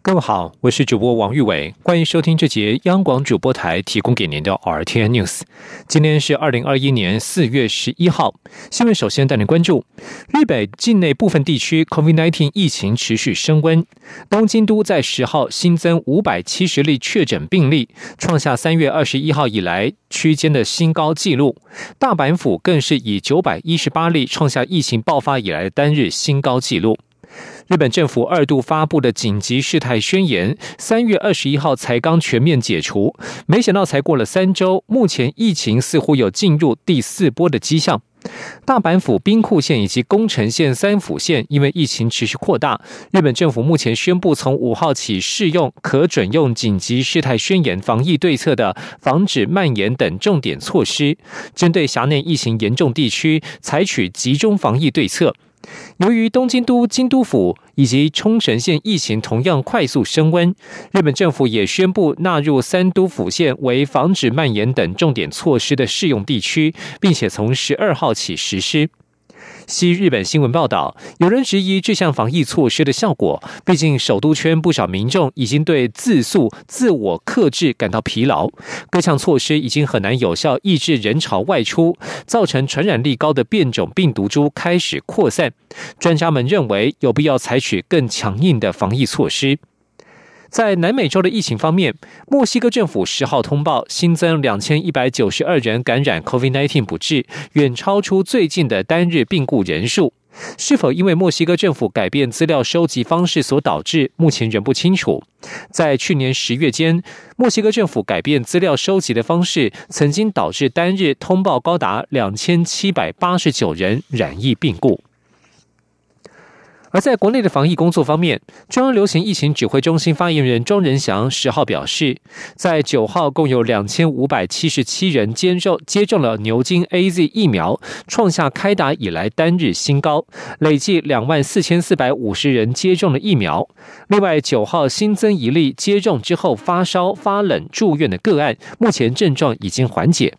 各位好，我是主播王玉伟，欢迎收听这节央广主播台提供给您的 RTN News。今天是二零二一年四月十一号，新闻首先带您关注：日本境内部分地区 COVID-19 疫情持续升温，东京都在十号新增五百七十例确诊病例，创下三月二十一号以来区间的新高纪录；大阪府更是以九百一十八例创下疫情爆发以来单日新高纪录。日本政府二度发布的紧急事态宣言，三月二十一号才刚全面解除，没想到才过了三周，目前疫情似乎有进入第四波的迹象。大阪府兵库县以及宫城县三府县因为疫情持续扩大，日本政府目前宣布从五号起适用可准用紧急事态宣言防疫对策的防止蔓延等重点措施，针对辖内疫情严重地区采取集中防疫对策。由于东京都、京都府以及冲绳县疫情同样快速升温，日本政府也宣布纳入三都府县为防止蔓延等重点措施的适用地区，并且从十二号起实施。西日本新闻报道，有人质疑这项防疫措施的效果。毕竟，首都圈不少民众已经对自诉、自我克制感到疲劳。各项措施已经很难有效抑制人潮外出，造成传染力高的变种病毒株开始扩散。专家们认为，有必要采取更强硬的防疫措施。在南美洲的疫情方面，墨西哥政府十号通报新增两千一百九十二人感染 COVID-19 不治，远超出最近的单日病故人数。是否因为墨西哥政府改变资料收集方式所导致，目前仍不清楚。在去年十月间，墨西哥政府改变资料收集的方式，曾经导致单日通报高达两千七百八十九人染疫病故。而在国内的防疫工作方面，中央流行疫情指挥中心发言人庄仁祥十号表示，在九号共有两千五百七十七人接种接种了牛津 A Z 疫苗，创下开打以来单日新高，累计两万四千四百五十人接种了疫苗。另外，九号新增一例接种之后发烧发冷住院的个案，目前症状已经缓解。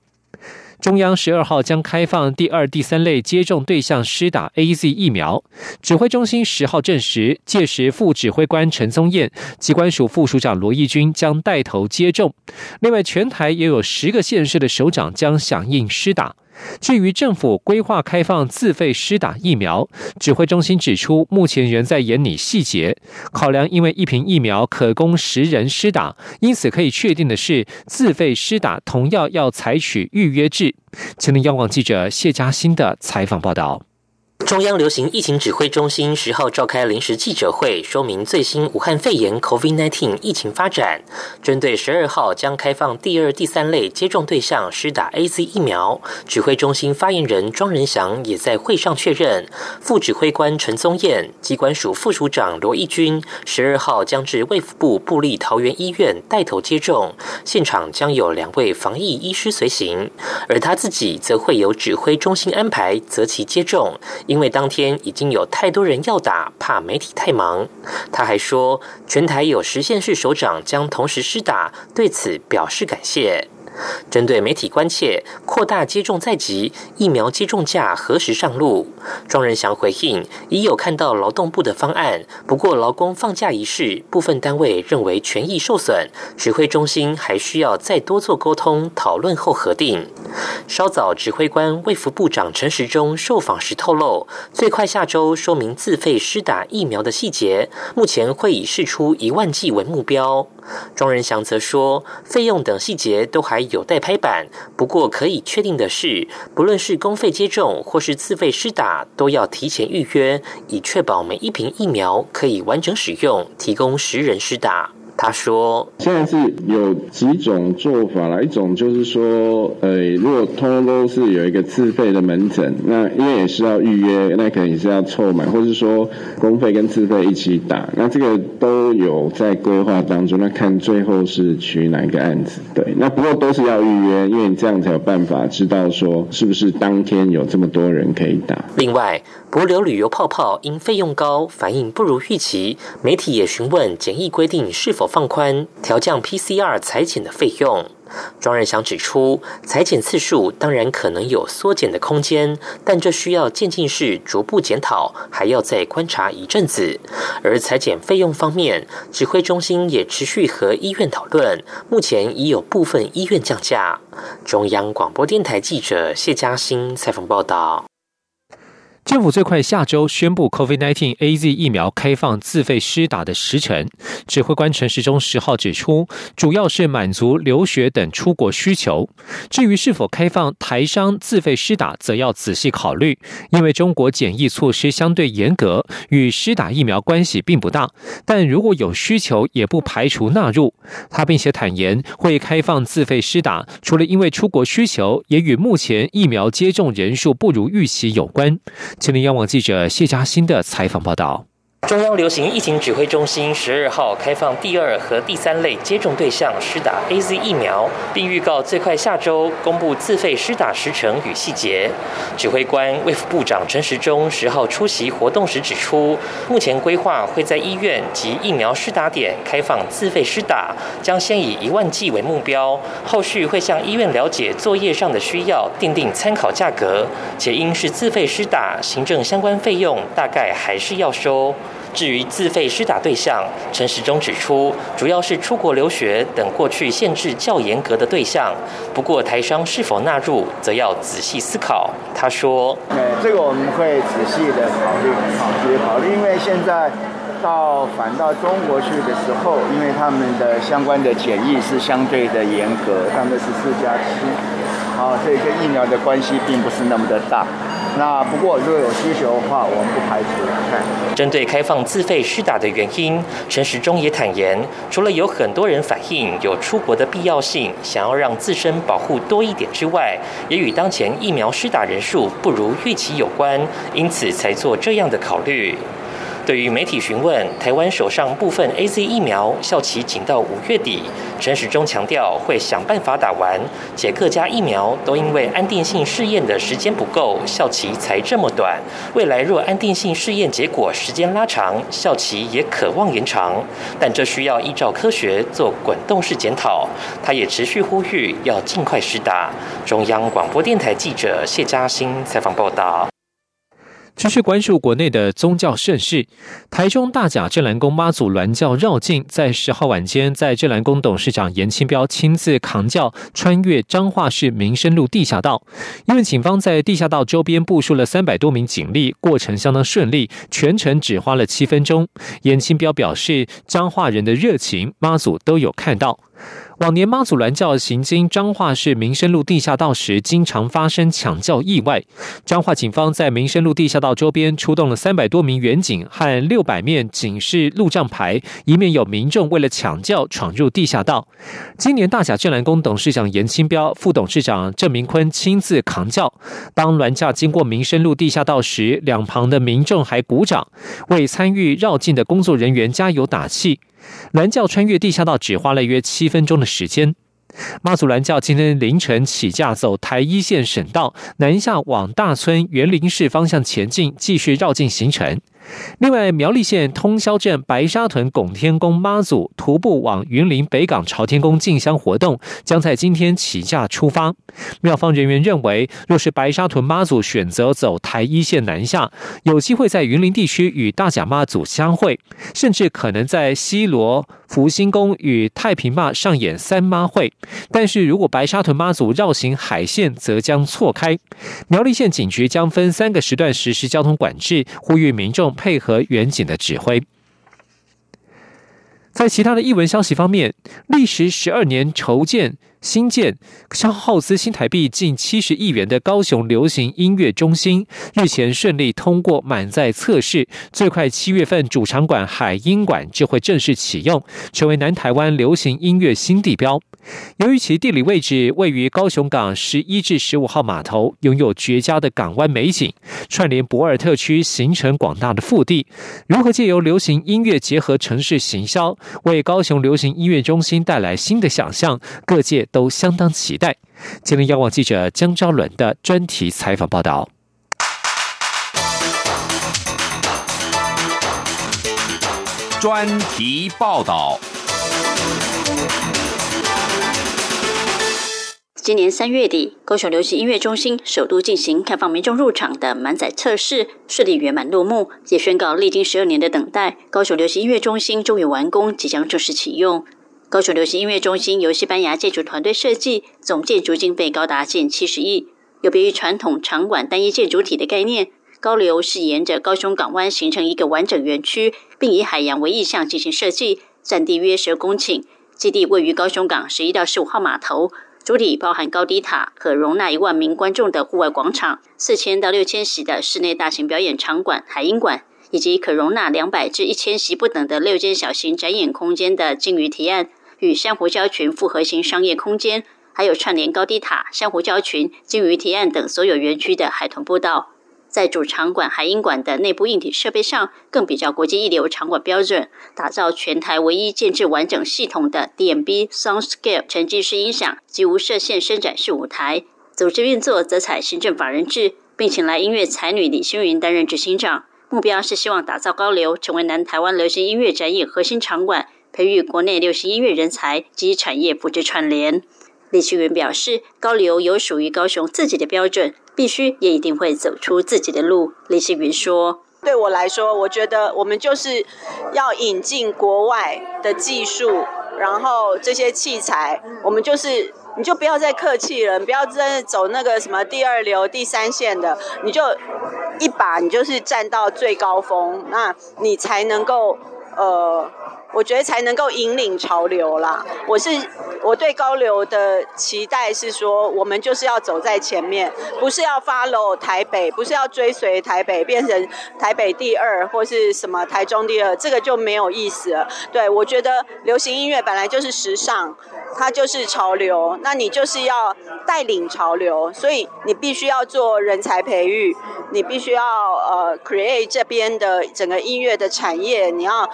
中央十二号将开放第二、第三类接种对象施打 A Z 疫苗。指挥中心十号证实，届时副指挥官陈宗彦、机关署副署长罗义军将带头接种。另外，全台也有十个县市的首长将响应施打。至于政府规划开放自费施打疫苗，指挥中心指出，目前仍在研拟细节。考量因为一瓶疫苗可供十人施打，因此可以确定的是，自费施打同样要采取预约制。前天央广记者谢佳欣的采访报道。中央流行疫情指挥中心十号召开临时记者会，说明最新武汉肺炎 （COVID-19） 疫情发展。针对十二号将开放第二、第三类接种对象施打 A Z 疫苗，指挥中心发言人庄仁祥也在会上确认，副指挥官陈宗彦、机关署副署长罗义军十二号将至卫福部布立桃园医院带头接种，现场将有两位防疫医师随行，而他自己则会由指挥中心安排择期接种。因为当天已经有太多人要打，怕媒体太忙。他还说，全台有十县市首长将同时施打，对此表示感谢。针对媒体关切扩大接种在即，疫苗接种价何时上路？庄仁祥回应，已有看到劳动部的方案，不过劳工放假一事，部分单位认为权益受损，指挥中心还需要再多做沟通讨论后核定。稍早，指挥官卫福部长陈时中受访时透露，最快下周说明自费施打疫苗的细节，目前会以试出一万剂为目标。庄仁祥则说，费用等细节都还有待拍板。不过可以确定的是，不论是公费接种或是自费施打，都要提前预约，以确保每一瓶疫苗可以完整使用，提供十人施打。他说：“现在是有几种做法啦，一种就是说，呃，如果通通都是有一个自费的门诊，那因为也是要预约，那可能也是要凑满，或是说公费跟自费一起打，那这个都有在规划当中。那看最后是取哪一个案子，对，那不过都是要预约，因为你这样才有办法知道说是不是当天有这么多人可以打。另外，博流旅游泡泡因费用高，反应不如预期，媒体也询问检疫规定是否。放宽调降 PCR 裁剪的费用，庄仁祥指出，裁剪次数当然可能有缩减的空间，但这需要渐进式逐步检讨，还要再观察一阵子。而裁剪费用方面，指挥中心也持续和医院讨论，目前已有部分医院降价。中央广播电台记者谢嘉欣采访报道。政府最快下周宣布 COVID-19 A Z 疫苗开放自费施打的时程。指挥官陈时中十号指出，主要是满足留学等出国需求。至于是否开放台商自费施打，则要仔细考虑，因为中国检疫措施相对严格，与施打疫苗关系并不大。但如果有需求，也不排除纳入。他并且坦言，会开放自费施打，除了因为出国需求，也与目前疫苗接种人数不如预期有关。吉林央网记者谢佳欣的采访报道。中央流行疫情指挥中心十二号开放第二和第三类接种对象施打 A Z 疫苗，并预告最快下周公布自费施打时程与细节。指挥官卫副部长陈时中十号出席活动时指出，目前规划会在医院及疫苗施打点开放自费施打，将先以一万剂为目标，后续会向医院了解作业上的需要，定定参考价格。且因是自费施打，行政相关费用大概还是要收。至于自费施打对象，陈时中指出，主要是出国留学等过去限制较严格的对象。不过台商是否纳入，则要仔细思考。他说：“呃，这个我们会仔细的考虑，仔细考虑，因为现在到返到中国去的时候，因为他们的相关的检疫是相对的严格，他们是四加七，好，所以跟疫苗的关系并不是那么的大。”那不过，如果有需求的话，我们不排除。针对开放自费施打的原因，陈时中也坦言，除了有很多人反映有出国的必要性，想要让自身保护多一点之外，也与当前疫苗施打人数不如预期有关，因此才做这样的考虑。对于媒体询问台湾手上部分 A Z 疫苗效期仅到五月底，陈时中强调会想办法打完，且各家疫苗都因为安定性试验的时间不够，效期才这么短。未来若安定性试验结果时间拉长，效期也可望延长，但这需要依照科学做滚动式检讨。他也持续呼吁要尽快施打。中央广播电台记者谢嘉欣采访报道。继续关注国内的宗教盛事，台中大甲镇澜宫妈祖銮轿绕境，在十号晚间，在镇澜宫董事长严清标亲自扛轿穿越彰化市民生路地下道，因为警方在地下道周边部署了三百多名警力，过程相当顺利，全程只花了七分钟。严清标表示，彰化人的热情，妈祖都有看到。往年妈祖銮轿行经彰化市民生路地下道时，经常发生抢轿意外。彰化警方在民生路地下道周边出动了三百多名远警和六百面警示路障牌，以免有民众为了抢轿闯入地下道。今年大甲镇澜宫董事长严清标、副董事长郑明坤亲自扛轿。当銮驾经过民生路地下道时，两旁的民众还鼓掌，为参与绕境的工作人员加油打气。蓝教穿越地下道只花了约七分钟的时间。妈祖蓝教今天凌晨起驾走台一线省道南下往大村园林市方向前进，继续绕境行程。另外，苗栗县通霄镇白沙屯拱天宫妈祖徒步往云林北港朝天宫进香活动，将在今天起驾出发。庙方人员认为，若是白沙屯妈祖选择走台一线南下，有机会在云林地区与大甲妈祖相会，甚至可能在西罗福星宫与太平妈上演三妈会。但是如果白沙屯妈祖绕行海线，则将错开。苗栗县警局将分三个时段实施交通管制，呼吁民众。配合远景的指挥。在其他的译文消息方面，历时十二年筹建。新建消耗资新台币近七十亿元的高雄流行音乐中心，日前顺利通过满载测试，最快七月份主场馆海音馆就会正式启用，成为南台湾流行音乐新地标。由于其地理位置位于高雄港十一至十五号码头，拥有绝佳的港湾美景，串联博尔特区，形成广大的腹地。如何借由流行音乐结合城市行销，为高雄流行音乐中心带来新的想象？各界都相当期待。今天央网记者江昭伦的专题采访报道。专题报道。今年三月底，高雄流行音乐中心首度进行开放民众入场的满载测试，顺利圆满落幕，也宣告历经十二年的等待，高雄流行音乐中心终于完工，即将正式启用。高雄流行音乐中心由西班牙建筑团队设计，总建筑经费高达近七十亿。有别于传统场馆单一建筑体的概念，高流是沿着高雄港湾形成一个完整园区，并以海洋为意向进行设计，占地约十公顷，基地位于高雄港十一到十五号码头。主体包含高低塔、可容纳一万名观众的户外广场、四千到六千席的室内大型表演场馆海音馆，以及可容纳两百至一千席不等的六间小型展演空间的鲸鱼提案与珊瑚礁群复合型商业空间，还有串联高低塔、珊瑚礁群、鲸鱼提案等所有园区的海豚步道。在主场馆海音馆的内部硬体设备上，更比较国际一流场馆标准，打造全台唯一建制完整系统的 DMB Soundscape 沉浸式音响及无射线伸展式舞台。组织运作则采行政法人制，并请来音乐才女李星云担任执行长。目标是希望打造高流，成为南台湾流行音乐展演核心场馆，培育国内流行音乐人才及产业复制串联。李星云表示，高流有属于高雄自己的标准。必须也一定会走出自己的路。李世云说：“对我来说，我觉得我们就是要引进国外的技术，然后这些器材，我们就是你就不要再客气了，不要再走那个什么第二流、第三线的，你就一把你就是站到最高峰，那你才能够呃。”我觉得才能够引领潮流啦。我是我对高流的期待是说，我们就是要走在前面，不是要 follow 台北，不是要追随台北变成台北第二或是什么台中第二，这个就没有意思了。对我觉得流行音乐本来就是时尚，它就是潮流，那你就是要带领潮流，所以你必须要做人才培育，你必须要呃 create 这边的整个音乐的产业，你要。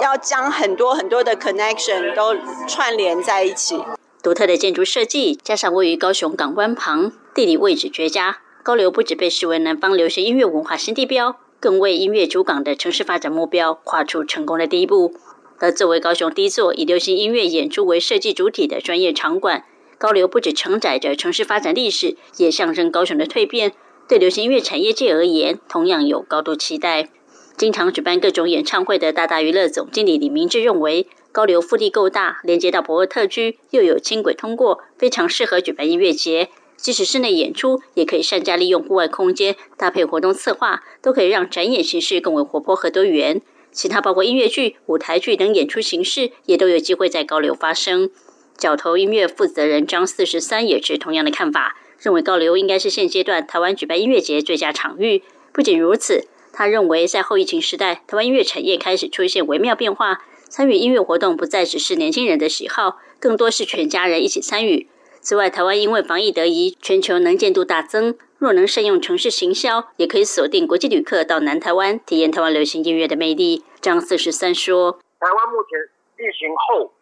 要将很多很多的 connection 都串联在一起。独特的建筑设计，加上位于高雄港湾旁，地理位置绝佳，高流不止被视为南方流行音乐文化新地标，更为音乐主港的城市发展目标跨出成功的第一步。而作为高雄第一座以流行音乐演出为设计主体的专业场馆，高流不止承载着城市发展历史，也象征高雄的蜕变。对流行音乐产业界而言，同样有高度期待。经常举办各种演唱会的大大娱乐总经理李明志认为，高流腹地够大，连接到博尔特区，又有轻轨通过，非常适合举办音乐节。即使室内演出，也可以善加利用户外空间，搭配活动策划，都可以让展演形式更为活泼和多元。其他包括音乐剧、舞台剧等演出形式，也都有机会在高流发生。角头音乐负责人张四十三也持同样的看法，认为高流应该是现阶段台湾举办音乐节最佳场域。不仅如此。他认为，在后疫情时代，台湾音乐产业开始出现微妙变化，参与音乐活动不再只是年轻人的喜好，更多是全家人一起参与。此外，台湾因为防疫得宜，全球能见度大增，若能善用城市行销，也可以锁定国际旅客到南台湾体验台湾流行音乐的魅力。张四十三说：“台湾目前疫情后，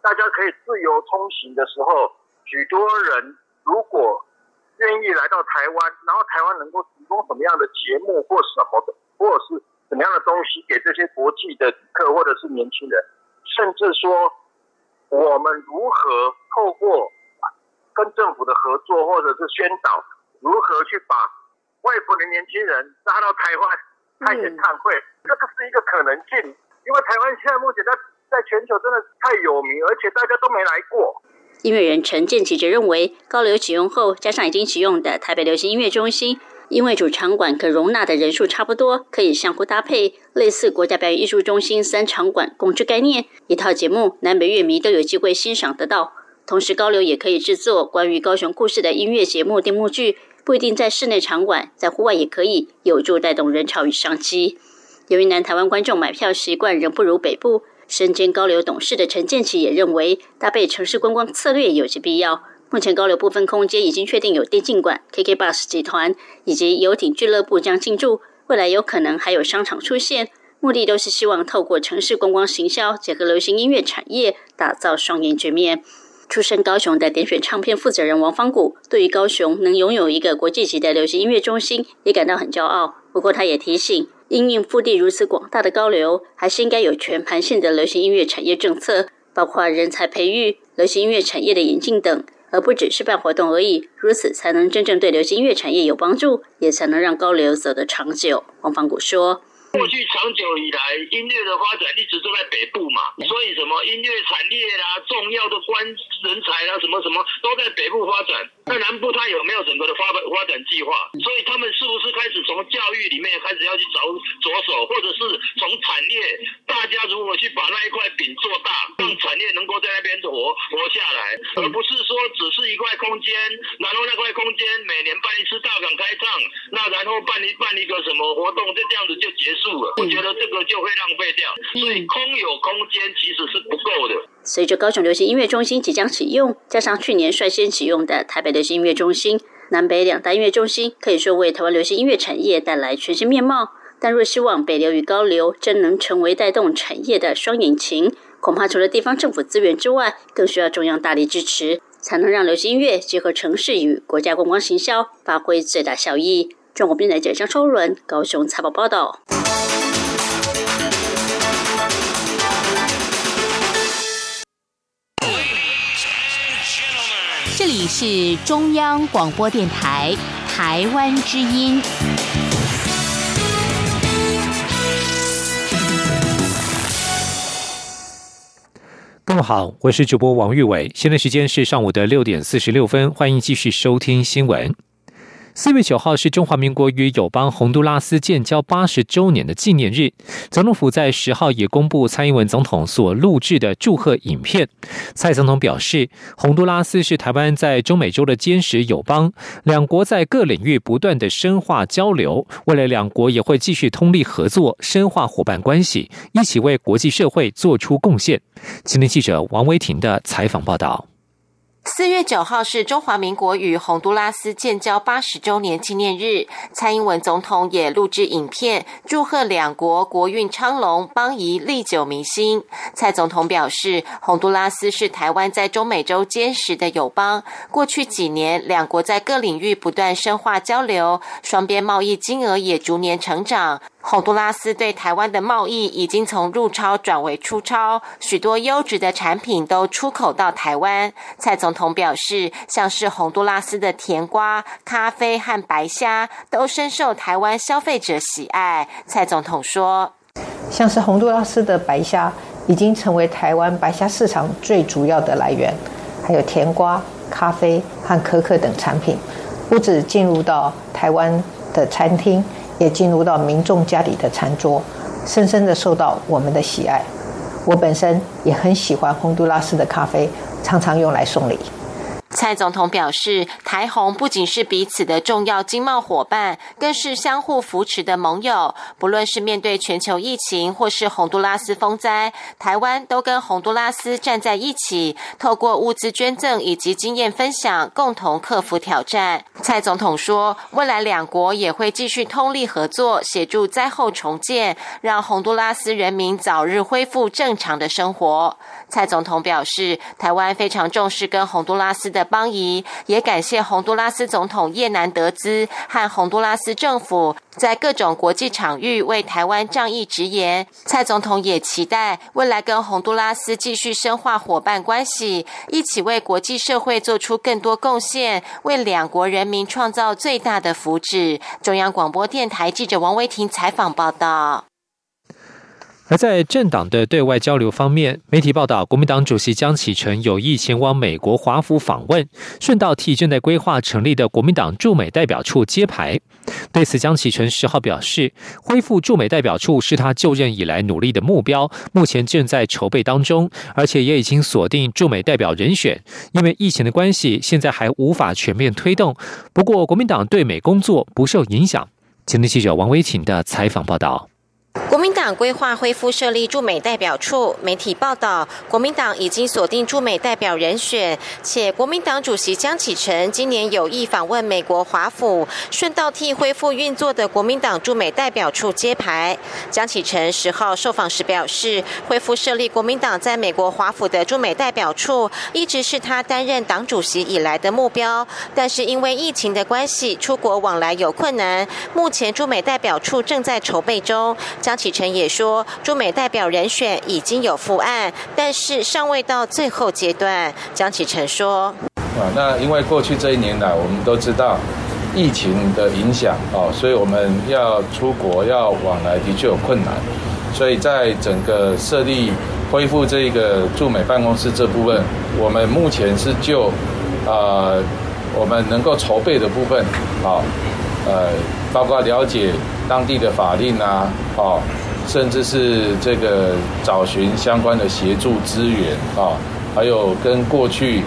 大家可以自由通行的时候，许多人如果愿意来到台湾，然后台湾能够提供什么样的节目或什么的。”或者是什么样的东西给这些国际的旅客或者是年轻人，甚至说我们如何透过跟政府的合作或者是宣导，如何去把外国的年轻人拉到台湾看演唱会，这个是一个可能性。因为台湾现在目前在在全球真的太有名，而且大家都没来过。音乐人陈建奇则认为，高流启用后，加上已经启用的台北流行音乐中心。因为主场馆可容纳的人数差不多，可以相互搭配，类似国家表演艺术中心三场馆共治概念，一套节目南北乐迷都有机会欣赏得到。同时，高流也可以制作关于高雄故事的音乐节目、电幕剧，不一定在室内场馆，在户外也可以，有助带动人潮与商机。由于南台湾观众买票习惯仍不如北部，身兼高流董事的陈建奇也认为，搭配城市观光策略有其必要。目前高流部分空间已经确定有电竞馆、KK Bus 集团以及游艇俱乐部将进驻，未来有可能还有商场出现。目的都是希望透过城市观光行销，结合流行音乐产业，打造双赢局面。出身高雄的点选唱片负责人王方谷，对于高雄能拥有一个国际级的流行音乐中心，也感到很骄傲。不过，他也提醒，因应腹地如此广大的高流，还是应该有全盘性的流行音乐产业政策，包括人才培育、流行音乐产业的引进等。而不只是办活动而已，如此才能真正对流行音乐产业有帮助，也才能让高流走得长久。王方谷说。过去长久以来，音乐的发展一直都在北部嘛，所以什么音乐产业啦、重要的官人才啦，什么什么都在北部发展。那南部它有没有整个的发发展计划？所以他们是不是开始从教育里面开始要去着着手，或者是从产业，大家如果去把那一块饼做大，让产业能够在那边活活下来，而不是说只是一块空间，然后那块空间每年办一次大港开唱，那然后办一办一个什么活动，就这样子就结束了。我觉得这个就会浪费掉，所以空有空间其实是不够的。随着高雄流行音乐中心即将启用，加上去年率先启用的台北流行音乐中心，南北两大音乐中心可以说为台湾流行音乐产业带来全新面貌。但若希望北流与高流真能成为带动产业的双引擎，恐怕除了地方政府资源之外，更需要中央大力支持，才能让流行音乐结合城市与国家观光行销，发挥最大效益。中国电台记者张超伦高雄采访报道。这里是中央广播电台台湾之音。各位好，我是主播王玉伟，现在时间是上午的六点四十六分，欢迎继续收听新闻。四月九号是中华民国与友邦洪都拉斯建交八十周年的纪念日。总统府在十号也公布蔡英文总统所录制的祝贺影片。蔡总统表示，洪都拉斯是台湾在中美洲的坚实友邦，两国在各领域不断的深化交流，未来两国也会继续通力合作，深化伙伴关系，一起为国际社会做出贡献。今天记者王维婷的采访报道。四月九号是中华民国与洪都拉斯建交八十周年纪念日，蔡英文总统也录制影片祝贺两国国运昌隆、邦谊历久弥新。蔡总统表示，洪都拉斯是台湾在中美洲坚实的友邦，过去几年两国在各领域不断深化交流，双边贸易金额也逐年成长。洪都拉斯对台湾的贸易已经从入超转为出超，许多优质的产品都出口到台湾。蔡总统表示，像是洪都拉斯的甜瓜、咖啡和白虾都深受台湾消费者喜爱。蔡总统说：“像是洪都拉斯的白虾已经成为台湾白虾市场最主要的来源，还有甜瓜、咖啡和可可等产品，不止进入到台湾的餐厅。”也进入到民众家里的餐桌，深深的受到我们的喜爱。我本身也很喜欢洪都拉斯的咖啡，常常用来送礼。蔡总统表示，台红不仅是彼此的重要经贸伙伴，更是相互扶持的盟友。不论是面对全球疫情，或是洪都拉斯风灾，台湾都跟洪都拉斯站在一起，透过物资捐赠以及经验分享，共同克服挑战。蔡总统说，未来两国也会继续通力合作，协助灾后重建，让洪都拉斯人民早日恢复正常的生活。蔡总统表示，台湾非常重视跟洪都拉斯的。邦谊也感谢洪都拉斯总统叶南德兹和洪都拉斯政府在各种国际场域为台湾仗义直言。蔡总统也期待未来跟洪都拉斯继续深化伙伴关系，一起为国际社会做出更多贡献，为两国人民创造最大的福祉。中央广播电台记者王威婷采访报道。而在政党的对外交流方面，媒体报道，国民党主席江启臣有意前往美国华府访问，顺道替正在规划成立的国民党驻美代表处揭牌。对此，江启臣十号表示，恢复驻美代表处是他就任以来努力的目标，目前正在筹备当中，而且也已经锁定驻美代表人选。因为疫情的关系，现在还无法全面推动。不过，国民党对美工作不受影响。前天记者王威婷的采访报道。党规划恢复设立驻美代表处，媒体报道，国民党已经锁定驻美代表人选，且国民党主席江启臣今年有意访问美国华府，顺道替恢复运作的国民党驻美代表处揭牌。江启臣十号受访时表示，恢复设立国民党在美国华府的驻美代表处，一直是他担任党主席以来的目标，但是因为疫情的关系，出国往来有困难，目前驻美代表处正在筹备中。江启臣也说，驻美代表人选已经有复案，但是尚未到最后阶段。江启臣说：“啊，那因为过去这一年来，我们都知道疫情的影响哦，所以我们要出国要往来的确有困难，所以在整个设立恢复这个驻美办公室这部分，我们目前是就啊我们能够筹备的部分，啊呃，包括了解。”当地的法令啊，哦，甚至是这个找寻相关的协助资源啊，还有跟过去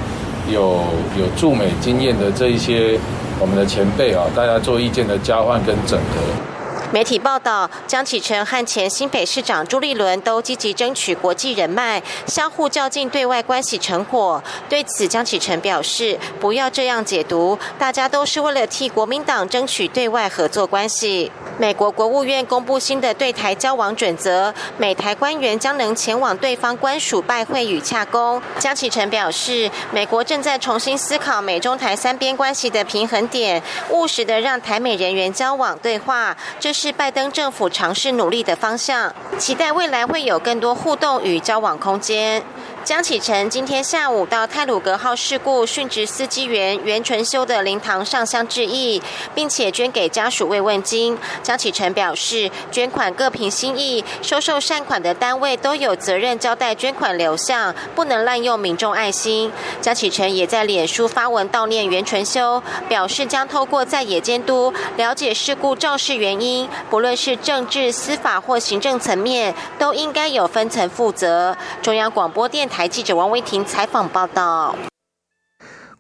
有有驻美经验的这一些我们的前辈啊，大家做意见的交换跟整合。媒体报道，江启臣和前新北市长朱立伦都积极争取国际人脉，相互较劲对外关系成果。对此，江启臣表示：“不要这样解读，大家都是为了替国民党争取对外合作关系。”美国国务院公布新的对台交往准则，美台官员将能前往对方官署拜会与洽公。江启臣表示：“美国正在重新思考美中台三边关系的平衡点，务实的让台美人员交往对话。”这是拜登政府尝试努力的方向，期待未来会有更多互动与交往空间。江启臣今天下午到泰鲁格号事故殉职司机员袁纯修的灵堂上香致意，并且捐给家属慰问金。江启臣表示，捐款各凭心意，收受善款的单位都有责任交代捐款流向，不能滥用民众爱心。江启臣也在脸书发文悼念袁纯修，表示将透过在野监督了解事故肇事原因，不论是政治、司法或行政层面，都应该有分层负责。中央广播电台。台记者王威婷采访报道。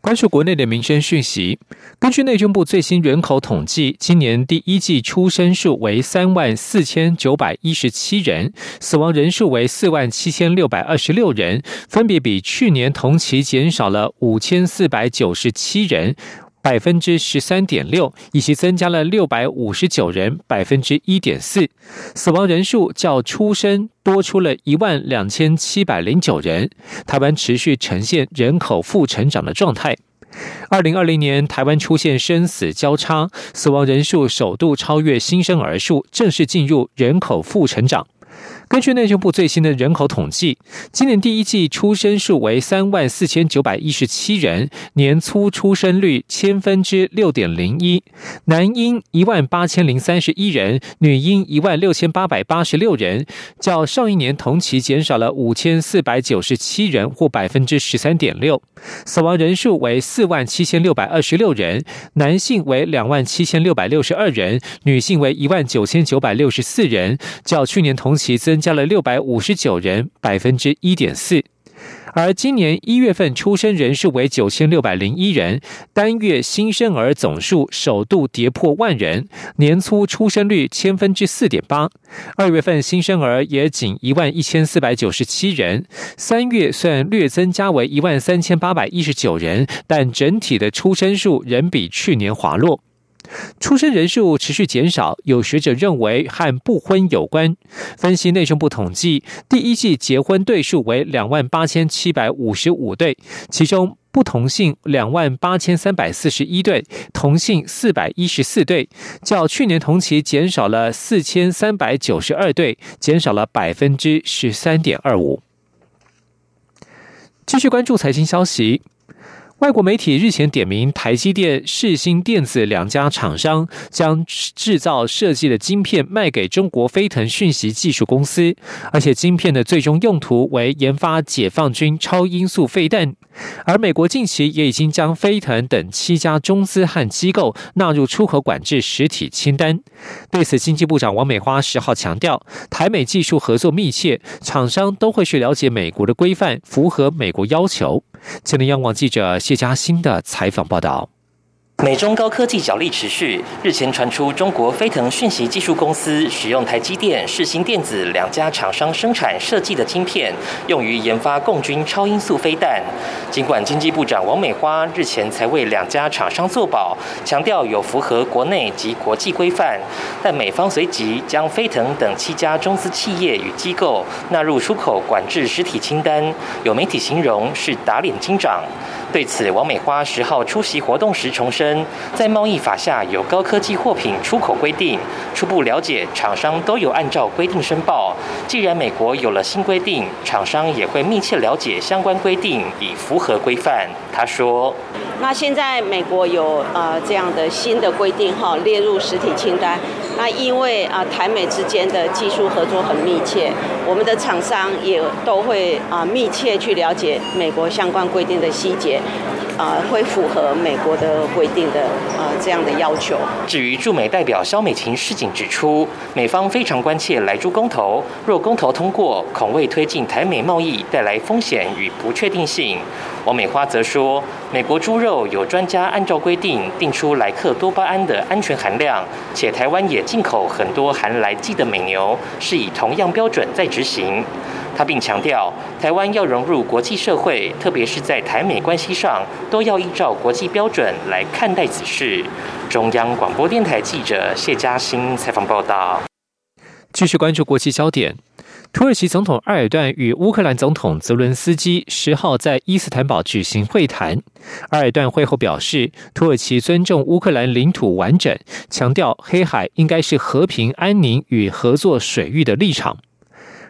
关注国内的民生讯息，根据内政部最新人口统计，今年第一季出生数为三万四千九百一十七人，死亡人数为四万七千六百二十六人，分别比去年同期减少了五千四百九十七人。百分之十三点六，以及增加了六百五十九人，百分之一点四。死亡人数较出生多出了一万两千七百零九人。台湾持续呈现人口负成长的状态。二零二零年，台湾出现生死交叉，死亡人数首度超越新生儿数，正式进入人口负成长。根据内政部最新的人口统计，今年第一季出生数为三万四千九百一十七人，年粗出生率千分之六点零一，男婴一万八千零三十一人，女婴一万六千八百八十六人，较上一年同期减少了五千四百九十七人，或百分之十三点六。死亡人数为四万七千六百二十六人，男性为两万七千六百六十二人，女性为一万九千九百六十四人，较去年同期其。增加了六百五十九人，百分之一点四。而今年一月份出生人数为九千六百零一人，单月新生儿总数首度跌破万人，年初出生率千分之四点八。二月份新生儿也仅一万一千四百九十七人，三月虽然略增加为一万三千八百一十九人，但整体的出生数仍比去年滑落。出生人数持续减少，有学者认为和不婚有关。分析内政部统计，第一季结婚对数为两万八千七百五十五对，其中不同性两万八千三百四十一对，同性四百一十四对，较去年同期减少了四千三百九十二对，减少了百分之十三点二五。继续关注财经消息。外国媒体日前点名台积电、世新电子两家厂商将制造设计的晶片卖给中国飞腾讯息技术公司，而且晶片的最终用途为研发解放军超音速飞弹。而美国近期也已经将飞腾等七家中资和机构纳入出口管制实体清单。对此，经济部长王美花十号强调，台美技术合作密切，厂商都会去了解美国的规范，符合美国要求。前天，央广记者谢佳欣的采访报道。美中高科技角力持续，日前传出中国飞腾讯息技术公司使用台积电、世新电子两家厂商生产设计的晶片，用于研发共军超音速飞弹。尽管经济部长王美花日前才为两家厂商作保，强调有符合国内及国际规范，但美方随即将飞腾等七家中资企业与机构纳入出口管制实体清单，有媒体形容是打脸金涨。对此，王美花十号出席活动时重申，在贸易法下有高科技货品出口规定，初步了解厂商都有按照规定申报。既然美国有了新规定，厂商也会密切了解相关规定，以符合规范。他说：“那现在美国有呃这样的新的规定哈，列入实体清单。那因为啊台美之间的技术合作很密切，我们的厂商也都会啊密切去了解美国相关规定的细节。”啊，会符合美国的规定的呃这样的要求。至于驻美代表肖美琴示警指出，美方非常关切来猪公投，若公投通过，恐为推进台美贸易带来风险与不确定性。王美花则说，美国猪肉有专家按照规定定出莱克多巴胺的安全含量，且台湾也进口很多含来剂的美牛，是以同样标准在执行。他并强调，台湾要融入国际社会，特别是在台美关系上，都要依照国际标准来看待此事。中央广播电台记者谢嘉欣采访报道。继续关注国际焦点，土耳其总统埃尔段与乌克兰总统泽伦斯基十号在伊斯坦堡举行会谈。埃尔段会后表示，土耳其尊重乌克兰领土完整，强调黑海应该是和平、安宁与合作水域的立场。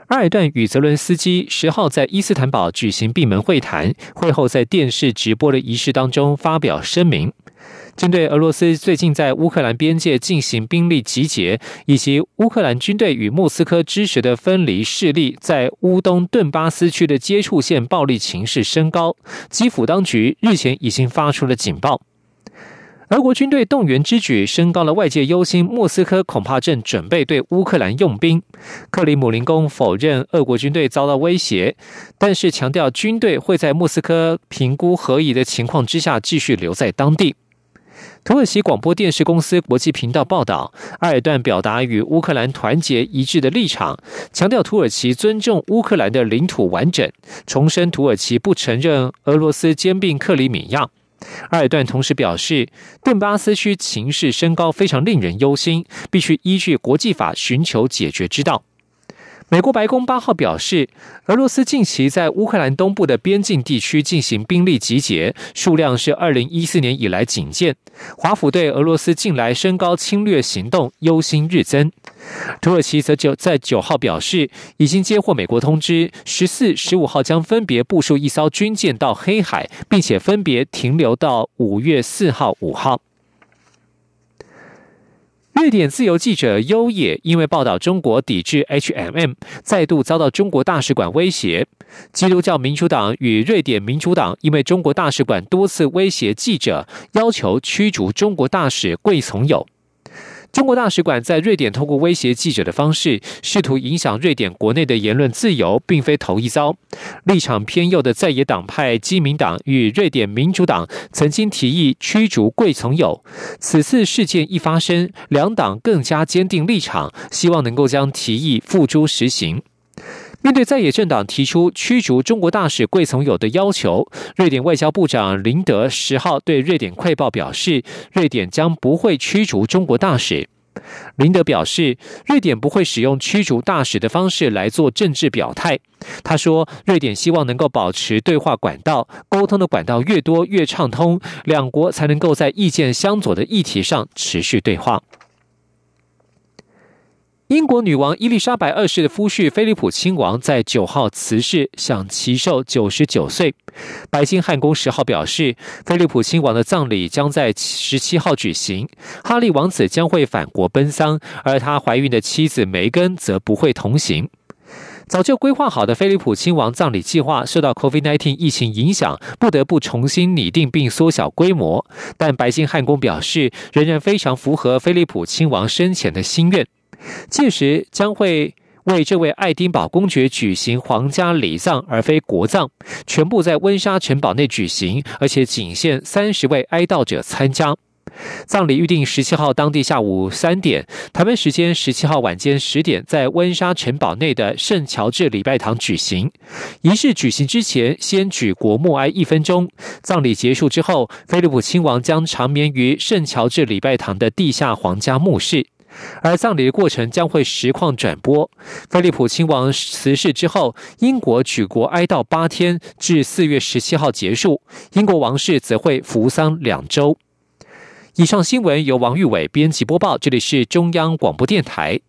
埃尔段与泽伦斯基十号在伊斯坦堡举行闭门会谈，会后在电视直播的仪式当中发表声明，针对俄罗斯最近在乌克兰边界进行兵力集结，以及乌克兰军队与莫斯科支持的分离势力在乌东顿巴斯区的接触线暴力情势升高，基辅当局日前已经发出了警报。俄国军队动员之举升高了外界忧心，莫斯科恐怕正准备对乌克兰用兵。克里姆林宫否认俄国军队遭到威胁，但是强调军队会在莫斯科评估合宜的情况之下继续留在当地。土耳其广播电视公司国际频道报道，埃尔段表达与乌克兰团结一致的立场，强调土耳其尊重乌克兰的领土完整，重申土耳其不承认俄罗斯兼并克里米亚。埃尔段同时表示，顿巴斯区情势升高，非常令人忧心，必须依据国际法寻求解决之道。美国白宫八号表示，俄罗斯近期在乌克兰东部的边境地区进行兵力集结，数量是二零一四年以来仅见。华府对俄罗斯近来升高侵略行动忧心日增。土耳其则就在九号表示，已经接获美国通知，十四、十五号将分别部署一艘军舰到黑海，并且分别停留到五月四号、五号。瑞典自由记者优野因为报道中国抵制 H&M，再度遭到中国大使馆威胁。基督教民主党与瑞典民主党因为中国大使馆多次威胁记者，要求驱逐中国大使桂从友。中国大使馆在瑞典通过威胁记者的方式，试图影响瑞典国内的言论自由，并非头一遭。立场偏右的在野党派基民党与瑞典民主党曾经提议驱逐贵从友。此次事件一发生，两党更加坚定立场，希望能够将提议付诸实行。面对在野政党提出驱逐中国大使桂从友的要求，瑞典外交部长林德十号对瑞典快报表示，瑞典将不会驱逐中国大使。林德表示，瑞典不会使用驱逐大使的方式来做政治表态。他说，瑞典希望能够保持对话管道，沟通的管道越多越畅通，两国才能够在意见相左的议题上持续对话。英国女王伊丽莎白二世的夫婿菲利普亲王在九号辞世，享其寿九十九岁。白金汉宫十号表示，菲利普亲王的葬礼将在十七号举行，哈利王子将会返国奔丧，而他怀孕的妻子梅根则不会同行。早就规划好的菲利普亲王葬礼计划受到 COVID-19 疫情影响，不得不重新拟定并缩小规模。但白金汉宫表示，仍然非常符合菲利普亲王生前的心愿。届时将会为这位爱丁堡公爵举行皇家礼葬，而非国葬，全部在温莎城堡内举行，而且仅限三十位哀悼者参加。葬礼预定十七号当地下午三点，台湾时间十七号晚间十点，在温莎城堡内的圣乔治礼拜堂举行。仪式举行之前，先举国默哀一分钟。葬礼结束之后，菲利普亲王将长眠于圣乔治礼拜堂的地下皇家墓室。而葬礼的过程将会实况转播。菲利普亲王辞世之后，英国举国哀悼八天，至四月十七号结束。英国王室则会服丧两周。以上新闻由王玉伟编辑播报，这里是中央广播电台。